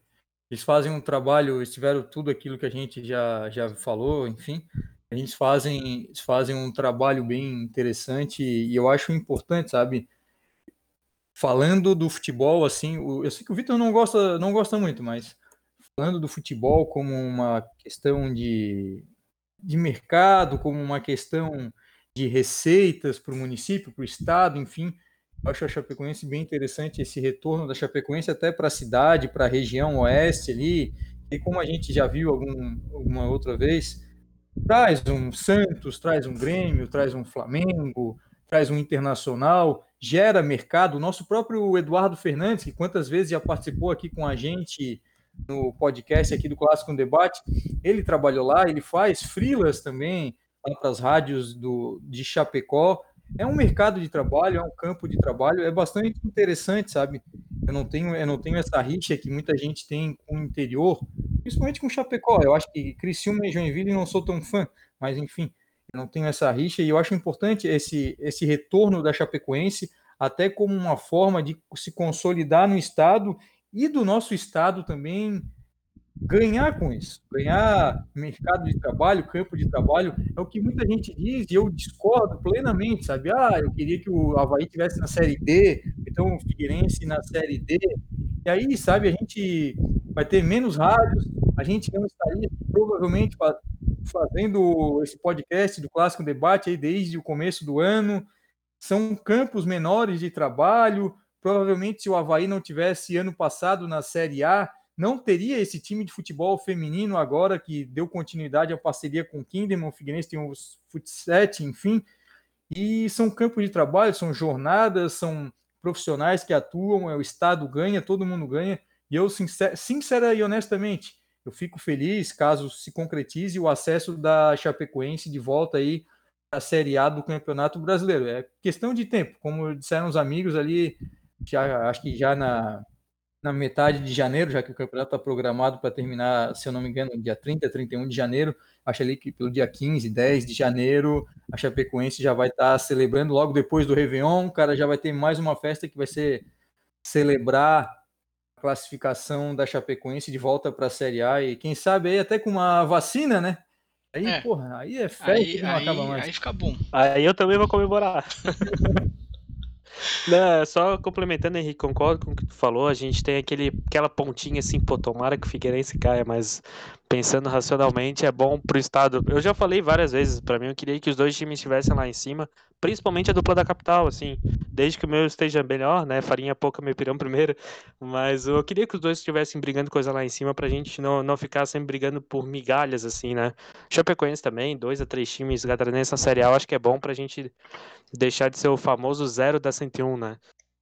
Eles fazem um trabalho, eles tiveram tudo aquilo que a gente já, já falou, enfim. Eles fazem, eles fazem um trabalho bem interessante e eu acho importante, sabe? falando do futebol, assim, eu sei que o Vitor não gosta, não gosta muito, mas falando do futebol como uma questão de, de mercado, como uma questão de receitas para o município, para o estado, enfim, acho a Chapecoense bem interessante esse retorno da Chapecoense até para a cidade, para a região oeste ali, e como a gente já viu algum, alguma outra vez, traz um Santos, traz um Grêmio, traz um Flamengo, traz um Internacional, gera mercado. O nosso próprio Eduardo Fernandes, que quantas vezes já participou aqui com a gente no podcast aqui do Clássico Debate, ele trabalhou lá, ele faz frilas também para as rádios do, de Chapecó. É um mercado de trabalho, é um campo de trabalho, é bastante interessante, sabe? Eu não tenho, eu não tenho essa rixa que muita gente tem com o interior, principalmente com Chapecó. Eu acho que Criciúma e Joinville não sou tão fã, mas enfim, não tenho essa rixa e eu acho importante esse, esse retorno da Chapecoense até como uma forma de se consolidar no estado e do nosso estado também ganhar com isso, ganhar mercado de trabalho, campo de trabalho, é o que muita gente diz e eu discordo plenamente, sabe? Ah, eu queria que o Havaí tivesse na Série D, então o Figueirense na Série D, e aí, sabe, a gente vai ter menos rádios, a gente não estaria provavelmente fazendo esse podcast do Clássico Debate aí desde o começo do ano. São campos menores de trabalho. Provavelmente, se o Havaí não tivesse ano passado na Série A, não teria esse time de futebol feminino agora que deu continuidade à parceria com o Kinderman, o Figueirense tem os Futset, enfim. E são campos de trabalho, são jornadas, são profissionais que atuam, é, o Estado ganha, todo mundo ganha. E eu, sincer, sincera e honestamente, eu fico feliz caso se concretize o acesso da Chapecoense de volta aí à Série A do Campeonato Brasileiro. É questão de tempo, como disseram os amigos ali, já, acho que já na, na metade de janeiro, já que o campeonato está programado para terminar, se eu não me engano, dia 30, 31 de janeiro. Acho ali que pelo dia 15, 10 de janeiro, a Chapecoense já vai estar tá celebrando logo depois do Réveillon. O cara já vai ter mais uma festa que vai ser celebrar classificação da Chapecoense de volta para a Série A e quem sabe aí até com uma vacina, né? Aí, é. porra, aí é fé que não aí, acaba mais. Aí fica bom. Aí eu também vou comemorar. (laughs) Não, só complementando, Henrique, concordo com o que tu falou. A gente tem aquele, aquela pontinha assim, pô, tomara que o Figueirense caia, mas pensando racionalmente, é bom pro estado. Eu já falei várias vezes, para mim, eu queria que os dois times estivessem lá em cima, principalmente a dupla da capital, assim, desde que o meu esteja melhor, né? Farinha pouca, meu pirão primeiro, mas eu queria que os dois estivessem brigando coisa lá em cima pra gente não, não ficar sempre brigando por migalhas, assim, né? Chapecoense também, dois a três times catarinenses na Série A, acho que é bom pra gente deixar de ser o famoso zero da 101, né?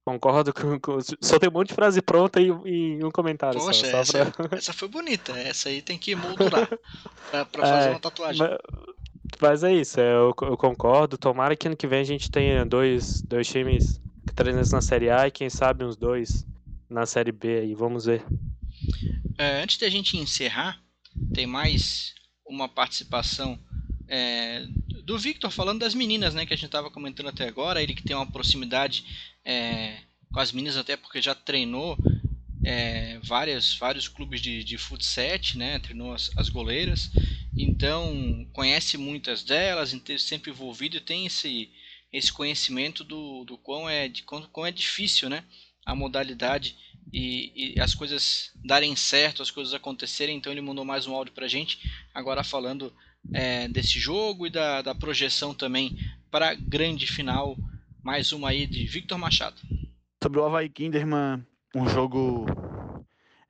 Concordo com, com. Só tem um monte de frase pronta e, e um comentário. Poxa, só, essa, só pra... essa, foi bonita. Essa aí tem que moldurar pra, pra (laughs) fazer é, uma tatuagem. Mas, mas é isso, é, eu, eu, concordo. Tomara que ano que vem a gente tenha dois, dois times treinos na Série A e quem sabe uns dois na Série B aí. Vamos ver. É, antes da gente encerrar, tem mais uma participação é, do Victor, falando das meninas, né, que a gente estava comentando até agora, ele que tem uma proximidade é, com as meninas, até porque já treinou é, várias, vários clubes de, de futsal, né, treinou as, as goleiras, então conhece muitas delas, sempre envolvido e tem esse, esse conhecimento do, do quão, é, de, quão, quão é difícil né, a modalidade e, e, as coisas darem certo, as coisas acontecerem. Então ele mandou mais um áudio para a gente, agora falando é, desse jogo e da, da projeção também para a grande final. Mais uma aí de Victor Machado. Sobre o Havaí Kinderman, um jogo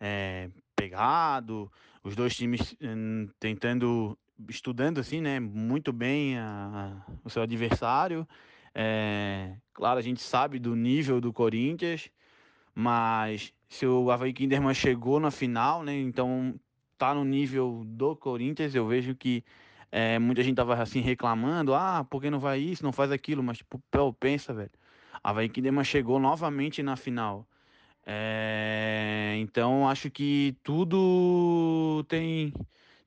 é, pegado, os dois times hum, tentando, estudando assim, né, muito bem a, a, o seu adversário. É, claro, a gente sabe do nível do Corinthians, mas se o Havaí Kinderman chegou na final, né? Então tá no nível do Corinthians, eu vejo que é, muita gente tava assim reclamando, ah, por que não vai isso, não faz aquilo, mas tipo, pensa, velho. Havaí Kinderman chegou novamente na final. É, então acho que tudo tem,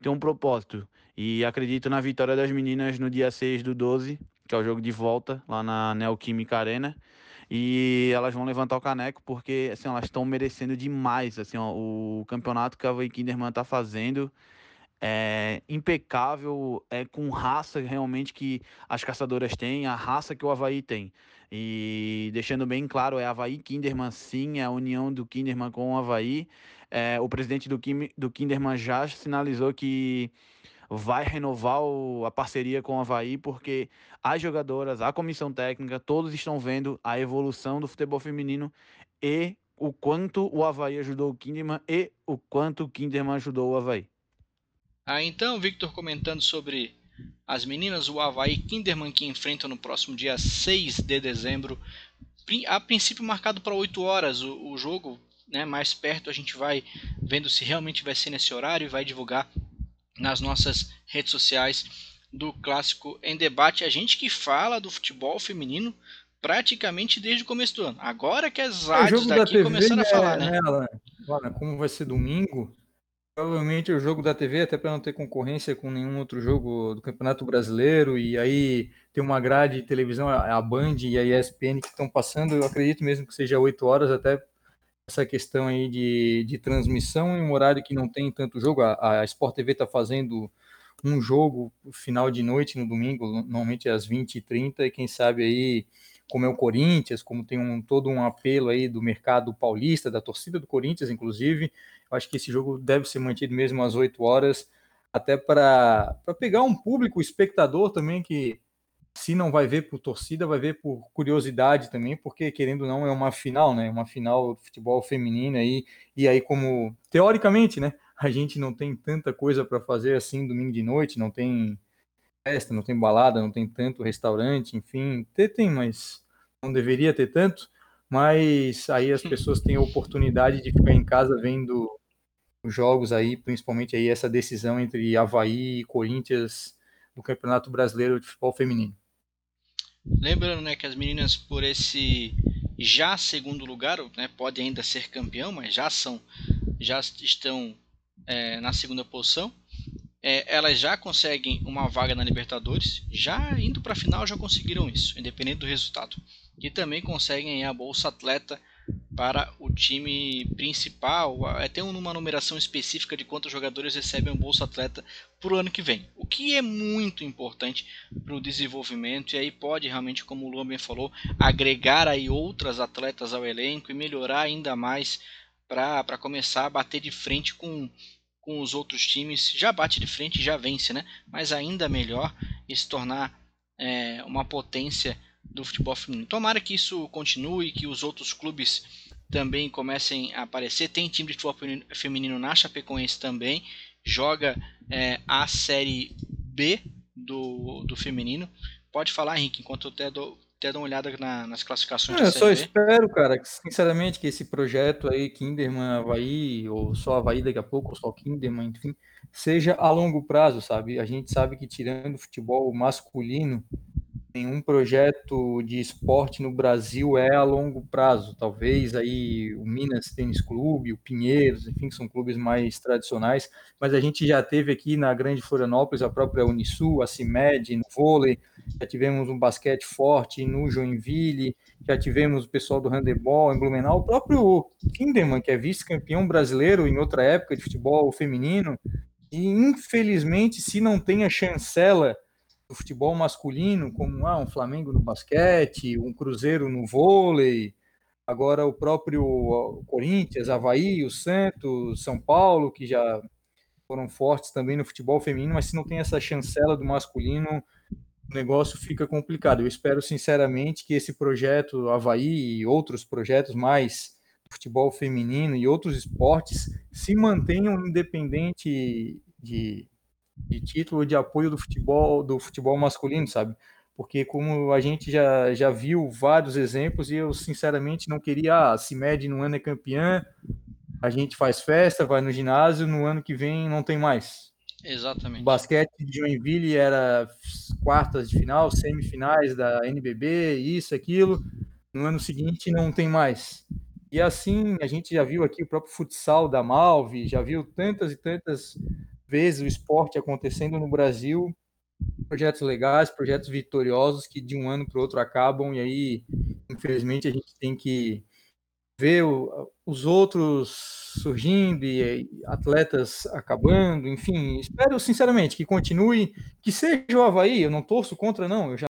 tem um propósito. E acredito na vitória das meninas no dia 6 do 12, que é o jogo de volta lá na Neoquímica Arena e elas vão levantar o caneco porque assim, elas estão merecendo demais. Assim, ó, o campeonato que a Havaí Kinderman está fazendo é impecável, é com raça realmente que as caçadoras têm, a raça que o Havaí tem. E deixando bem claro, é Havaí Kinderman sim, é a união do Kinderman com o Havaí. É, o presidente do, Kim, do Kinderman já sinalizou que vai renovar o, a parceria com o Havaí, porque as jogadoras, a comissão técnica, todos estão vendo a evolução do futebol feminino e o quanto o Havaí ajudou o Kinderman e o quanto o Kinderman ajudou o Havaí. Ah, então, Victor comentando sobre as meninas, o Havaí Kinderman que enfrenta no próximo dia 6 de dezembro, a princípio marcado para 8 horas o, o jogo, né, mais perto a gente vai vendo se realmente vai ser nesse horário e vai divulgar nas nossas redes sociais do Clássico em Debate. A gente que fala do futebol feminino praticamente desde o começo do ano. Agora que as rádios daqui TV, começaram a falar, né? né como vai ser domingo, provavelmente o jogo da TV, até para não ter concorrência com nenhum outro jogo do Campeonato Brasileiro, e aí tem uma grade de televisão, a Band e a ESPN que estão passando, eu acredito mesmo que seja 8 horas, até essa questão aí de, de transmissão em um horário que não tem tanto jogo. A, a Sport TV está fazendo um jogo final de noite no domingo, normalmente às 20h30, e quem sabe aí, como é o Corinthians, como tem um, todo um apelo aí do mercado paulista, da torcida do Corinthians, inclusive, eu acho que esse jogo deve ser mantido mesmo às 8 horas, até para pegar um público, espectador também, que se não vai ver por torcida, vai ver por curiosidade também, porque querendo ou não é uma final, né? Uma final do futebol feminino aí, e aí como teoricamente, né, a gente não tem tanta coisa para fazer assim domingo de noite, não tem festa, não tem balada, não tem tanto restaurante, enfim, tem, tem mas não deveria ter tanto, mas aí as pessoas têm a oportunidade de ficar em casa vendo os jogos aí, principalmente aí essa decisão entre Havaí e Corinthians no Campeonato Brasileiro de Futebol Feminino. Lembrando né, que as meninas, por esse já segundo lugar, né, pode ainda ser campeão, mas já são, já estão é, na segunda posição. É, elas já conseguem uma vaga na Libertadores, já indo para a final já conseguiram isso, independente do resultado. E também conseguem a bolsa atleta para o time principal. É, tem uma numeração específica de quantos jogadores recebem o Bolsa Atleta para o ano que vem, o que é muito importante para o desenvolvimento e aí pode realmente, como o Luan bem falou, agregar aí outras atletas ao elenco e melhorar ainda mais para começar a bater de frente com, com os outros times. Já bate de frente, já vence, né? Mas ainda melhor e se tornar é, uma potência do futebol feminino. Tomara que isso continue, que os outros clubes também comecem a aparecer. Tem time de futebol feminino na Chapecoense também. Joga é, a Série B do, do feminino. Pode falar, Henrique, enquanto eu até dou, até dou uma olhada na, nas classificações. eu só espero, cara, que, sinceramente, que esse projeto aí, Kinderman Havaí, ou só Havaí daqui a pouco, ou só Kinderman, enfim, seja a longo prazo, sabe? A gente sabe que tirando o futebol masculino, nenhum projeto de esporte no Brasil é a longo prazo. Talvez aí o Minas Tênis Clube, o Pinheiros, enfim, são clubes mais tradicionais, mas a gente já teve aqui na Grande Florianópolis a própria Unisul, a CIMED, no vôlei, já tivemos um basquete forte no Joinville, já tivemos o pessoal do handebol em Blumenau, o próprio Kinderman, que é vice-campeão brasileiro em outra época de futebol feminino, e infelizmente, se não tem a chancela do futebol masculino, como ah, um Flamengo no basquete, um Cruzeiro no vôlei, agora o próprio Corinthians, Havaí, o Santos, São Paulo, que já foram fortes também no futebol feminino, mas se não tem essa chancela do masculino, o negócio fica complicado. Eu espero sinceramente que esse projeto Havaí e outros projetos mais futebol feminino e outros esportes se mantenham independente de de título de apoio do futebol do futebol masculino, sabe? Porque como a gente já, já viu vários exemplos e eu sinceramente não queria, ah, se mede no ano é campeã, a gente faz festa, vai no ginásio, no ano que vem não tem mais. Exatamente. O basquete de Joinville era quartas de final, semifinais da NBB, isso, aquilo. No ano seguinte não tem mais. E assim, a gente já viu aqui o próprio futsal da Malve, já viu tantas e tantas vezes o esporte acontecendo no Brasil, projetos legais, projetos vitoriosos que de um ano para o outro acabam e aí, infelizmente, a gente tem que ver o, os outros surgindo e atletas acabando, enfim, espero sinceramente que continue, que seja o Havaí, eu não torço contra não, eu já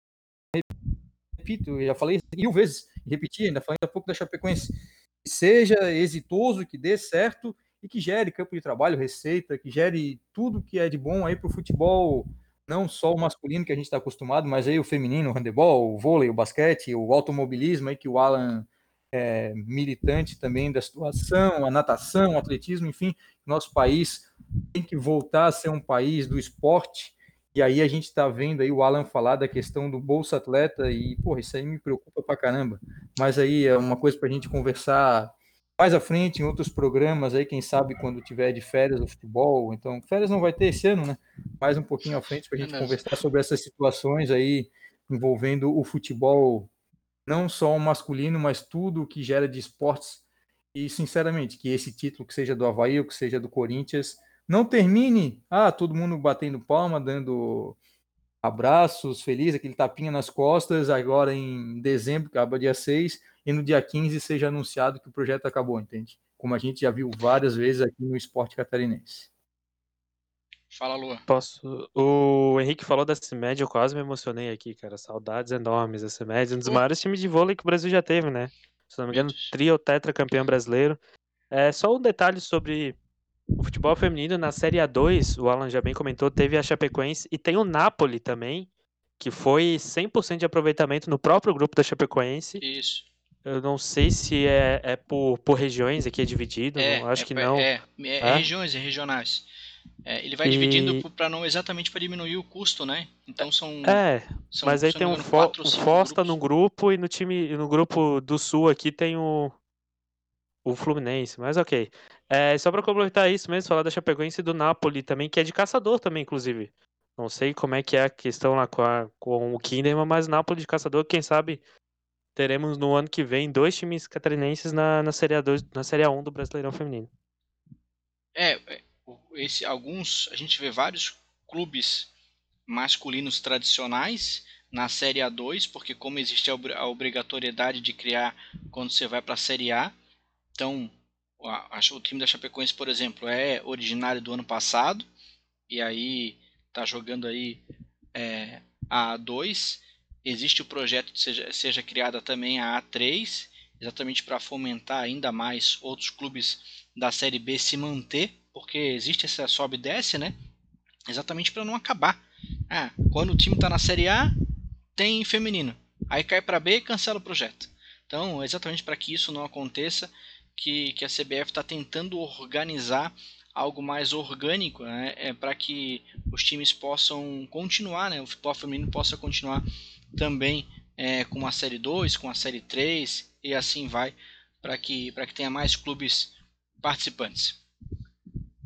repito, já falei mil vezes, repeti, ainda falei há pouco da Chapecoense, que seja exitoso, que dê certo e que gere campo de trabalho, receita, que gere tudo que é de bom aí para o futebol, não só o masculino que a gente está acostumado, mas aí o feminino, o handebol, o vôlei, o basquete, o automobilismo aí que o Alan é militante também da situação, a natação, o atletismo, enfim, nosso país tem que voltar a ser um país do esporte. E aí a gente está vendo aí o Alan falar da questão do Bolsa Atleta e, porra, isso aí me preocupa pra caramba. Mas aí é uma coisa para a gente conversar mais à frente em outros programas aí, quem sabe quando tiver de férias o futebol. Então, férias não vai ter esse ano, né? Mais um pouquinho à frente para a gente é conversar sobre essas situações aí envolvendo o futebol, não só o masculino, mas tudo que gera de esportes. E, sinceramente, que esse título, que seja do Havaí ou que seja do Corinthians, não termine, ah, todo mundo batendo palma, dando abraços, feliz, aquele tapinha nas costas, agora em dezembro, acaba dia 6, e no dia 15 seja anunciado que o projeto acabou, entende? Como a gente já viu várias vezes aqui no esporte catarinense. Fala, Lua. Posso. O Henrique falou da CIMED, eu quase me emocionei aqui, cara. Saudades enormes da CIMED, um dos maiores times de vôlei que o Brasil já teve, né? Se não me engano, trio tetra campeão brasileiro. É, só um detalhe sobre o futebol feminino na Série A2, o Alan já bem comentou, teve a Chapecoense e tem o Napoli também, que foi 100% de aproveitamento no próprio grupo da Chapecoense. Isso. Eu não sei se é, é por, por regiões aqui é dividido, é, não, acho é, que não. É, é, é regiões, é regionais. É, ele vai e... dividindo para não exatamente para diminuir o custo, né? Então são. É, são, mas aí tem um, fo o Fosta no grupo e no time no grupo do Sul aqui tem o o Fluminense, mas ok. É, só para complementar isso mesmo, falar da Chapecoense e do Napoli também, que é de caçador também, inclusive. Não sei como é que é a questão lá com, a, com o Kinderman, mas Napoli de caçador, quem sabe teremos no ano que vem dois times catarinenses na, na, série, A2, na série A1 do Brasileirão Feminino. É, é esse, alguns, a gente vê vários clubes masculinos tradicionais na Série A2, porque como existe a obrigatoriedade de criar quando você vai para a Série A, então o time da Chapecoense, por exemplo, é originário do ano passado e aí está jogando aí é, a A2 Existe o projeto de seja, seja criada também a A3, exatamente para fomentar ainda mais outros clubes da Série B se manter, porque existe essa sobe e desce, né? Exatamente para não acabar. Ah, quando o time está na Série A, tem feminino. Aí cai para B e cancela o projeto. Então, exatamente para que isso não aconteça, que, que a CBF está tentando organizar algo mais orgânico, né, é, para que os times possam continuar, né, o futebol feminino possa continuar também é, com a série 2, com a série 3 e assim vai, para que, que tenha mais clubes participantes.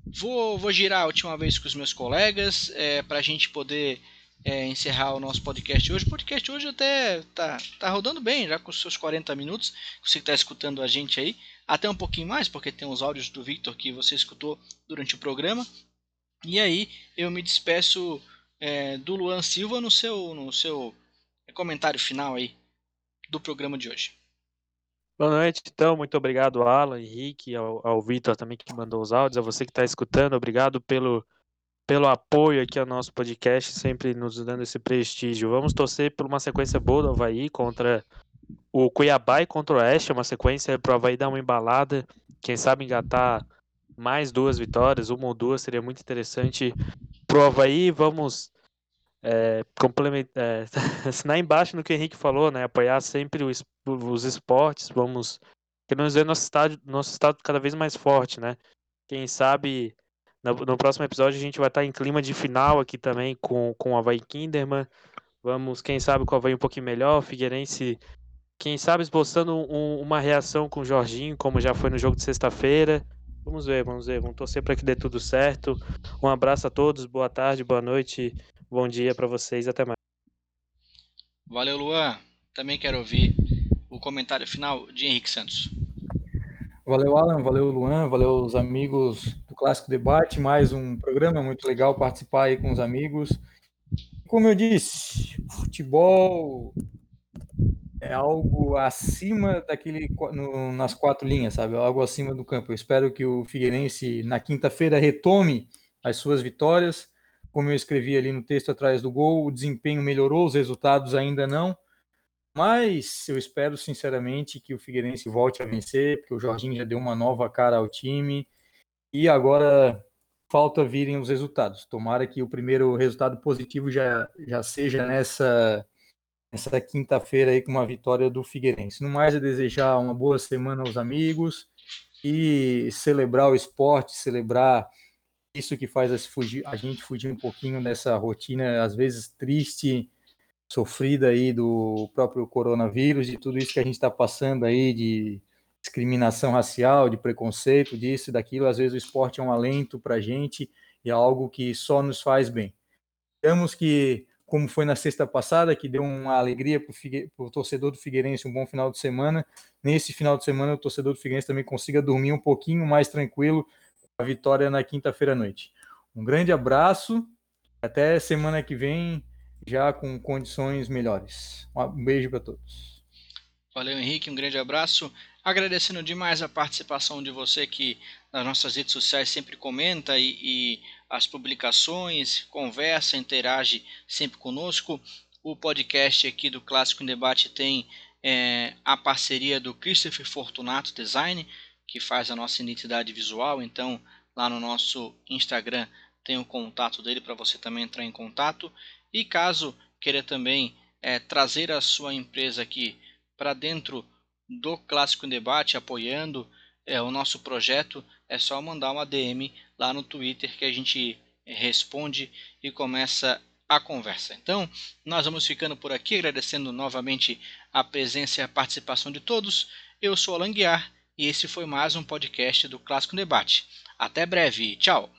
Vou, vou girar a última vez com os meus colegas é, para a gente poder é, encerrar o nosso podcast hoje. O podcast hoje até tá, tá rodando bem, já com os seus 40 minutos. Você que está escutando a gente aí, até um pouquinho mais, porque tem os áudios do Victor que você escutou durante o programa. E aí eu me despeço é, do Luan Silva no seu, no seu comentário final aí do programa de hoje. Boa noite, então. Muito obrigado, Alan, Henrique, ao, ao Vitor também que mandou os áudios, a você que está escutando. Obrigado pelo, pelo apoio aqui ao nosso podcast, sempre nos dando esse prestígio. Vamos torcer por uma sequência boa do Havaí contra o Cuiabá e contra o Oeste, uma sequência para o Havaí dar uma embalada, quem sabe engatar mais duas vitórias, uma ou duas, seria muito interessante para o Havaí. Vamos é, é, (laughs) assinar embaixo no que o Henrique falou, né? Apoiar sempre os, os esportes, vamos queremos ver nosso estado, nosso estado cada vez mais forte, né? Quem sabe no, no, próximo episódio a gente vai estar em clima de final aqui também com, com o Havaí Kinderman. Vamos, quem sabe, com o Havaí um pouquinho melhor, Figueirense, quem sabe esboçando um, uma reação com o Jorginho, como já foi no jogo de sexta-feira. Vamos ver, vamos ver, vamos torcer para que dê tudo certo. Um abraço a todos, boa tarde, boa noite Bom dia para vocês, até mais. Valeu, Luan. Também quero ouvir o comentário final de Henrique Santos. Valeu, Alan, valeu, Luan, valeu os amigos do Clássico Debate, mais um programa muito legal participar aí com os amigos. Como eu disse, futebol é algo acima daquele no, nas quatro linhas, sabe? É algo acima do campo. Eu espero que o Figueirense na quinta-feira retome as suas vitórias como eu escrevi ali no texto atrás do gol, o desempenho melhorou, os resultados ainda não. Mas eu espero sinceramente que o Figueirense volte a vencer, porque o Jorginho já deu uma nova cara ao time e agora falta virem os resultados. Tomara que o primeiro resultado positivo já, já seja nessa nessa quinta-feira aí com uma vitória do Figueirense. No mais é desejar uma boa semana aos amigos e celebrar o esporte, celebrar isso que faz fugir, a gente fugir um pouquinho dessa rotina, às vezes triste, sofrida aí do próprio coronavírus, de tudo isso que a gente está passando aí, de discriminação racial, de preconceito, disso e daquilo. Às vezes o esporte é um alento para a gente e é algo que só nos faz bem. Esperamos que, como foi na sexta passada, que deu uma alegria para o torcedor do Figueirense, um bom final de semana, nesse final de semana o torcedor do Figueirense também consiga dormir um pouquinho mais tranquilo, a vitória na quinta-feira à noite. Um grande abraço, até semana que vem, já com condições melhores. Um beijo para todos. Valeu, Henrique, um grande abraço. Agradecendo demais a participação de você que nas nossas redes sociais sempre comenta e, e as publicações, conversa, interage sempre conosco. O podcast aqui do Clássico em Debate tem é, a parceria do Christopher Fortunato Design, que faz a nossa identidade visual. Então, lá no nosso Instagram tem o contato dele para você também entrar em contato. E caso queira também é, trazer a sua empresa aqui para dentro do Clássico em Debate, apoiando é, o nosso projeto, é só mandar uma DM lá no Twitter que a gente responde e começa a conversa. Então, nós vamos ficando por aqui, agradecendo novamente a presença e a participação de todos. Eu sou Alan Guiar e esse foi mais um podcast do Clássico Debate. Até breve, tchau!